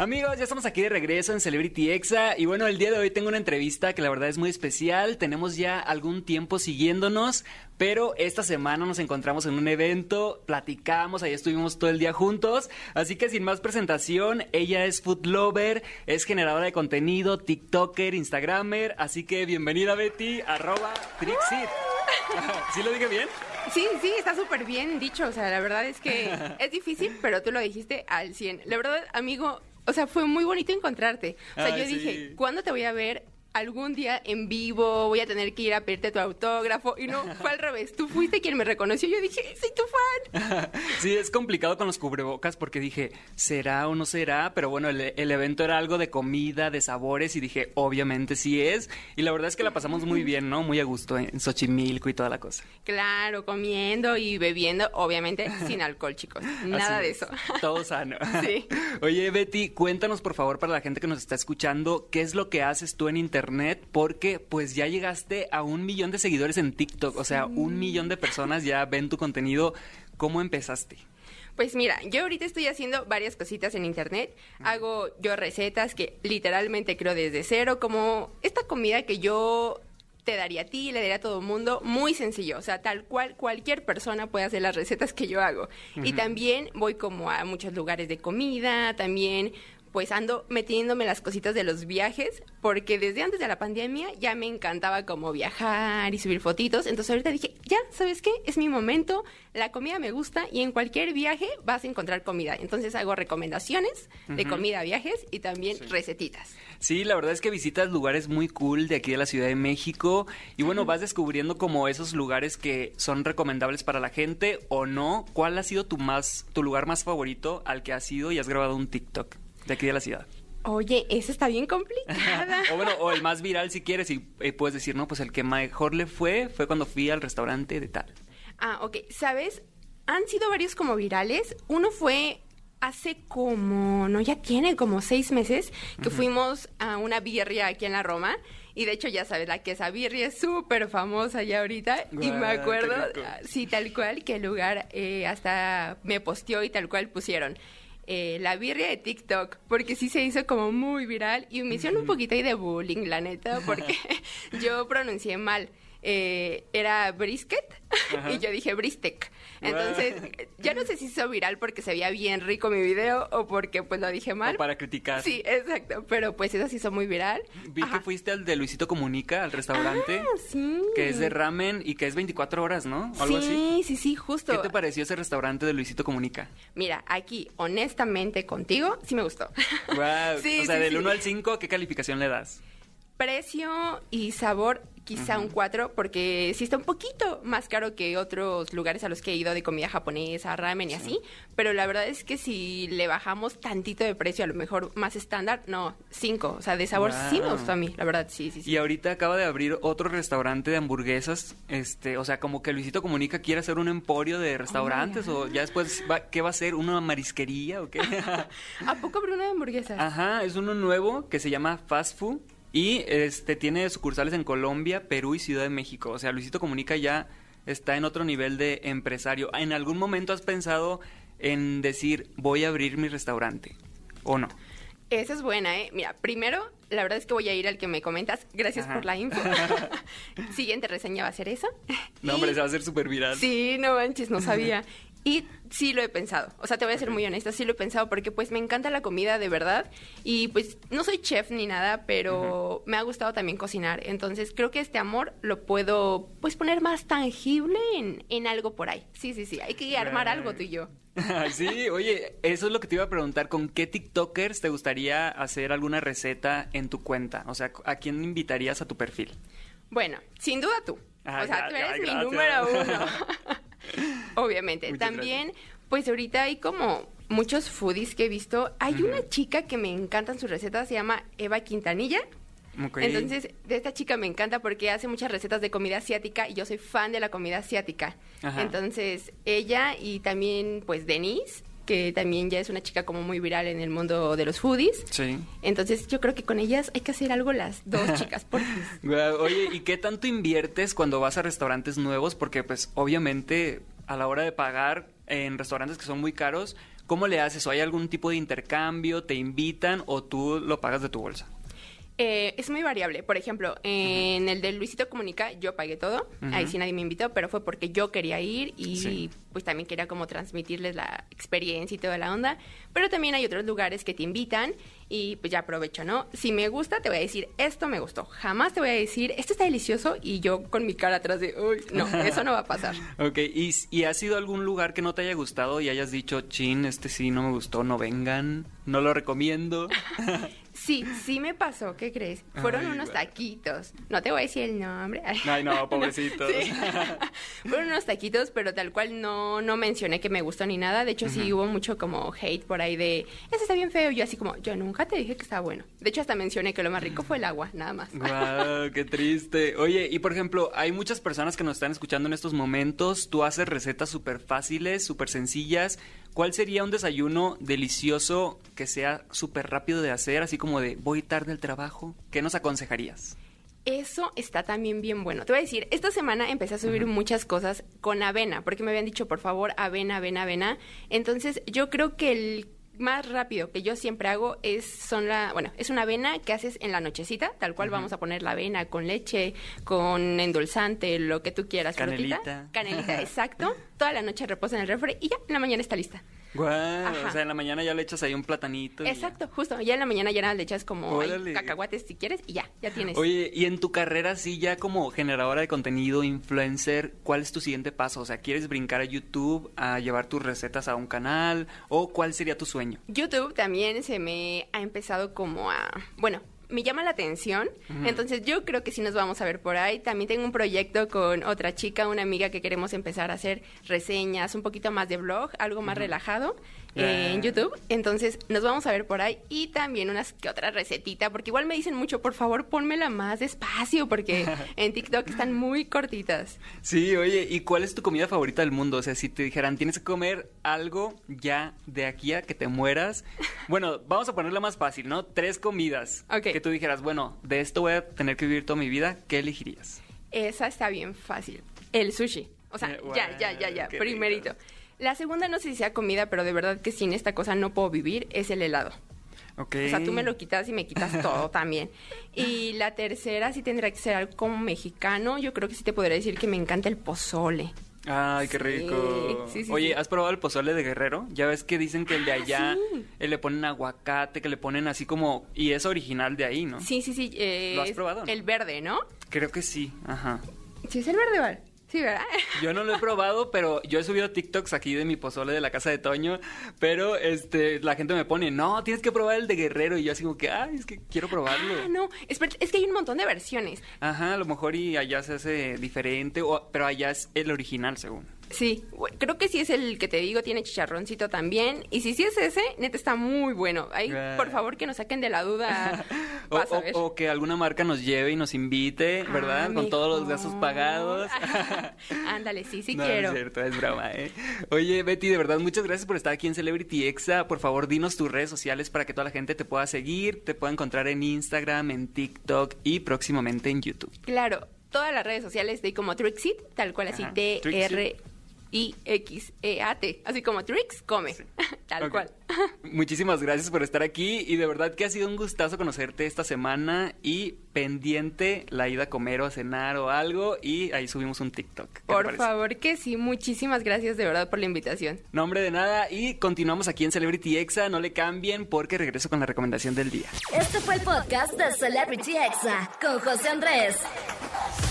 Amigos, ya estamos aquí de regreso en Celebrity Exa y bueno, el día de hoy tengo una entrevista que la verdad es muy especial. Tenemos ya algún tiempo siguiéndonos, pero esta semana nos encontramos en un evento, platicamos, ahí estuvimos todo el día juntos. Así que sin más presentación, ella es food lover, es generadora de contenido, TikToker, Instagramer. Así que bienvenida Betty, arroba Trixit. ¿Sí lo dije bien? Sí, sí, está súper bien dicho. O sea, la verdad es que es difícil, pero tú lo dijiste al 100. La verdad, amigo, o sea, fue muy bonito encontrarte. O sea, yo dije, ¿cuándo te voy a ver? Algún día en vivo voy a tener que ir a pedirte tu autógrafo. Y no, fue al revés. Tú fuiste quien me reconoció. Yo dije, soy tu fan. sí, es complicado con los cubrebocas porque dije, ¿será o no será? Pero bueno, el, evento era algo de comida, de sabores y dije, obviamente sí es. Y la verdad es que la pasamos muy bien, ¿no? Muy a gusto en Xochimilco y toda la cosa. Claro, comiendo y bebiendo, obviamente sin alcohol, chicos. Nada de eso. Todo sano. Sí. Oye, Betty, cuéntanos por favor para la gente que nos está escuchando, ¿qué es lo que haces tú en internet? Internet porque pues ya llegaste a un millón de seguidores en TikTok, o sea, un millón de personas ya ven tu contenido. ¿Cómo empezaste? Pues mira, yo ahorita estoy haciendo varias cositas en internet. Hago yo recetas que literalmente creo desde cero, como esta comida que yo te daría a ti, le daría a todo el mundo, muy sencillo, o sea, tal cual cualquier persona puede hacer las recetas que yo hago. Y también voy como a muchos lugares de comida, también pues ando metiéndome las cositas de los viajes, porque desde antes de la pandemia ya me encantaba como viajar y subir fotitos. Entonces ahorita dije, ya, ¿sabes qué? Es mi momento, la comida me gusta y en cualquier viaje vas a encontrar comida. Entonces hago recomendaciones de comida, viajes y también recetitas. Sí, la verdad es que visitas lugares muy cool de aquí de la Ciudad de México y bueno, vas descubriendo como esos lugares que son recomendables para la gente o no. ¿Cuál ha sido tu más tu lugar más favorito al que has ido y has grabado un TikTok? De aquí de la ciudad. Oye, eso está bien complicada. o bueno, o el más viral si quieres y puedes decir, no, pues el que mejor le fue fue cuando fui al restaurante de tal. Ah, ok. ¿Sabes? Han sido varios como virales. Uno fue hace como, no, ya tiene como seis meses que fuimos a una birria aquí en la Roma. Y de hecho, ya sabes, la quesabirria birria es súper famosa ya ahorita. y me acuerdo, sí, tal cual, que el lugar eh, hasta me posteó y tal cual pusieron. Eh, la birria de TikTok, porque sí se hizo como muy viral y me hicieron un poquito ahí de bullying, la neta, porque yo pronuncié mal. Eh, era brisket y yo dije bristek. Entonces, ya no sé si hizo viral porque se veía bien rico mi video o porque pues lo dije mal. para criticar. Sí, exacto. Pero pues eso se hizo muy viral. Vi que fuiste al de Luisito Comunica, al restaurante. Ah, sí. Que es de ramen y que es 24 horas, ¿no? algo sí, así. sí, sí, justo. ¿Qué te pareció ese restaurante de Luisito Comunica? Mira, aquí, honestamente, contigo, sí me gustó. Wow. sí, o sea, del 1 al 5, ¿qué calificación le das? Precio y sabor quizá un 4, porque sí está un poquito más caro que otros lugares a los que he ido de comida japonesa, ramen y así, pero la verdad es que si le bajamos tantito de precio, a lo mejor más estándar, no, 5, o sea, de sabor sí me gustó a mí, la verdad, sí, sí, sí. Y ahorita acaba de abrir otro restaurante de hamburguesas, este, o sea, como que Luisito Comunica quiere hacer un emporio de restaurantes, o ya después, ¿qué va a ser? ¿Una marisquería o qué? ¿A poco abrió una de hamburguesas? Ajá, es uno nuevo que se llama Fast Food y este tiene sucursales en Colombia, Perú y Ciudad de México. O sea, Luisito Comunica ya está en otro nivel de empresario. ¿En algún momento has pensado en decir, voy a abrir mi restaurante? ¿O no? Esa es buena, ¿eh? Mira, primero, la verdad es que voy a ir al que me comentas. Gracias por la info. Siguiente reseña va a ser esa. No, hombre, se va a hacer súper viral. Sí, no manches, no sabía. Y sí lo he pensado. O sea, te voy a ser muy honesta, sí lo he pensado porque pues me encanta la comida de verdad y pues no soy chef ni nada, pero me ha gustado también cocinar. Entonces creo que este amor lo puedo pues poner más tangible en, en algo por ahí. Sí, sí, sí, hay que armar algo tú y yo. sí, oye, eso es lo que te iba a preguntar. ¿Con qué TikTokers te gustaría hacer alguna receta en tu cuenta? O sea, ¿a quién invitarías a tu perfil? Bueno, sin duda tú. o sea, tú eres mi número uno. Obviamente. También, pues ahorita hay como muchos foodies que he visto. Hay una chica que me encantan sus recetas, se llama Eva Quintanilla. Entonces, de esta chica me encanta porque hace muchas recetas de comida asiática y yo soy fan de la comida asiática. Entonces, ella y también, pues, Denise, que también ya es una chica como muy viral en el mundo de los foodies. Sí. Entonces yo creo que con ellas hay que hacer algo las dos chicas, por Oye, ¿y qué tanto inviertes cuando vas a restaurantes nuevos? Porque pues obviamente a la hora de pagar en restaurantes que son muy caros, ¿cómo le haces? ¿O hay algún tipo de intercambio? ¿Te invitan o tú lo pagas de tu bolsa? Eh, es muy variable. Por ejemplo, en el de Luisito Comunica yo pagué todo. Ahí sí nadie me invitó, pero fue porque yo quería ir y Sí. pues también quería como transmitirles la experiencia y toda la onda. Pero también hay otros lugares que te invitan y pues ya aprovecho, ¿no? Si me gusta, te voy a decir, esto me gustó. Jamás te voy a decir, esto está delicioso y yo con mi cara atrás de, uy, no, eso no va a pasar. Ok, ¿Y, ¿y ha sido algún lugar que no te haya gustado y hayas dicho, chin, este sí no me gustó, no vengan, no lo recomiendo? Sí, sí me pasó, ¿qué crees? Fueron Ay, unos taquitos. No te voy a decir el nombre. Ay, no, pobrecitos. Sí. Fueron unos taquitos, pero tal cual no, no mencioné que me gustó ni nada. De hecho, sí hubo mucho como hate por ahí de, ese está bien feo. Yo así como, yo nunca te dije que estaba bueno. De hecho, hasta mencioné que lo más rico fue el agua, nada más. Guau, qué triste. Oye, y por ejemplo, hay muchas personas que nos están escuchando en estos momentos. Tú haces recetas súper fáciles, súper sencillas. ¿Cuál sería un desayuno delicioso que sea súper rápido de hacer, así como de voy tarde al trabajo? ¿Qué nos aconsejarías? Eso está también bien bueno. Te voy a decir, esta semana empecé a subir muchas cosas con avena, porque me habían dicho, por favor, avena, avena, avena. Entonces, yo creo que el más rápido que yo siempre hago es son la bueno es una avena que haces en la nochecita tal cual vamos a poner la avena con leche con endulzante lo que tú quieras frutita. Canelita. canelita exacto toda la noche reposa en el refri y ya en la mañana está lista Guau, o sea, en la mañana ya le echas ahí un platanito. ya. exacto justo ya en la mañana ya le echas como ahí cacahuates si quieres y ya ya tienes Oye, y en tu carrera, sí, ya como generadora de contenido, influencer, ¿cuál es tu siguiente paso? O sea, ¿quieres brincar a YouTube, a llevar tus recetas a un canal? ¿O cuál sería tu sueño? YouTube también se me ha empezado como a, bueno, me llama la atención, entonces yo creo que sí nos vamos a ver por ahí. También tengo un proyecto con otra chica, una amiga que queremos empezar a hacer reseñas, un poquito más de blog, algo más relajado eh, en. YouTube. Entonces nos vamos a ver por ahí y también unas que otra recetita, porque igual me dicen mucho, por favor, pónmela más despacio, porque en TikTok están muy cortitas. Sí, oye, ¿y cuál es tu comida favorita del mundo? O sea, si te dijeran, tienes que comer algo ya de aquí a que te mueras. Bueno, vamos a ponerla más fácil, ¿no? Tres comidas. Ok. Que tú dijeras, bueno, de esto voy a tener que vivir toda mi vida. ¿Qué elegirías? Esa está bien fácil. El sushi. O sea, Eh, ya, ya, ya, ya. Primerito. rico. La segunda no sé si sea comida, pero de verdad que sin esta cosa no puedo vivir, es el helado. Ok. O sea, tú me lo quitas y me quitas todo también. Y la tercera sí tendría que ser algo como mexicano. Yo creo que sí te podría decir que me encanta el pozole. Ay, qué rico. sí, sí, Oye. ¿has probado el pozole de Guerrero? Ya ves que dicen que el de Ah, allá eh, le ponen aguacate, que le ponen así como... Y es original de ahí, ¿no? Sí, sí, sí. eh, ¿Lo has probado, no? El verde, ¿no? Creo que sí, ajá. Sí, es el verde, ¿vale? Sí, ¿verdad? Yo no lo he probado, pero yo he subido TikToks aquí de mi pozole de la casa de Toño, pero este la gente me pone, no, tienes que probar el de Guerrero, y yo así como que, ay, es que quiero probarlo. Ah, no. Espera, es que hay un montón de versiones. Ajá, a lo mejor y allá se hace diferente, o, pero allá es el original, según. Sí, creo que sí es el que te digo, tiene chicharroncito también. Y si sí es ese, neta está muy bueno. Ahí, Ah. por favor, que nos saquen de la duda. O, que alguna marca nos lleve y nos invite, Ah, ¿verdad? Con todos los gastos pagados. Ándale, sí, sí no, quiero. es cierto, es broma, ¿eh? Oye, Betty, de verdad, muchas gracias por estar aquí en Celebrity Exa. Por favor, dinos tus redes sociales para que toda la gente te pueda seguir, te pueda encontrar en Instagram, en TikTok y próximamente en YouTube. Claro, todas las redes sociales de como Trixit, tal cual así, Ajá, T-R-I-X-E-A-T, así como Trix come, tal cual. Muchísimas gracias por estar aquí y de verdad que ha sido un gustazo conocerte esta semana y pendiente la ida a comer o a cenar o algo y ahí subimos un TikTok. ¿Qué te Por favor que sí, muchísimas gracias de verdad por la invitación. Nombre de nada y continuamos aquí en Celebrity Exa, no le cambien porque regreso con la recomendación del día. Este fue el podcast de Celebrity Exa con José Andrés.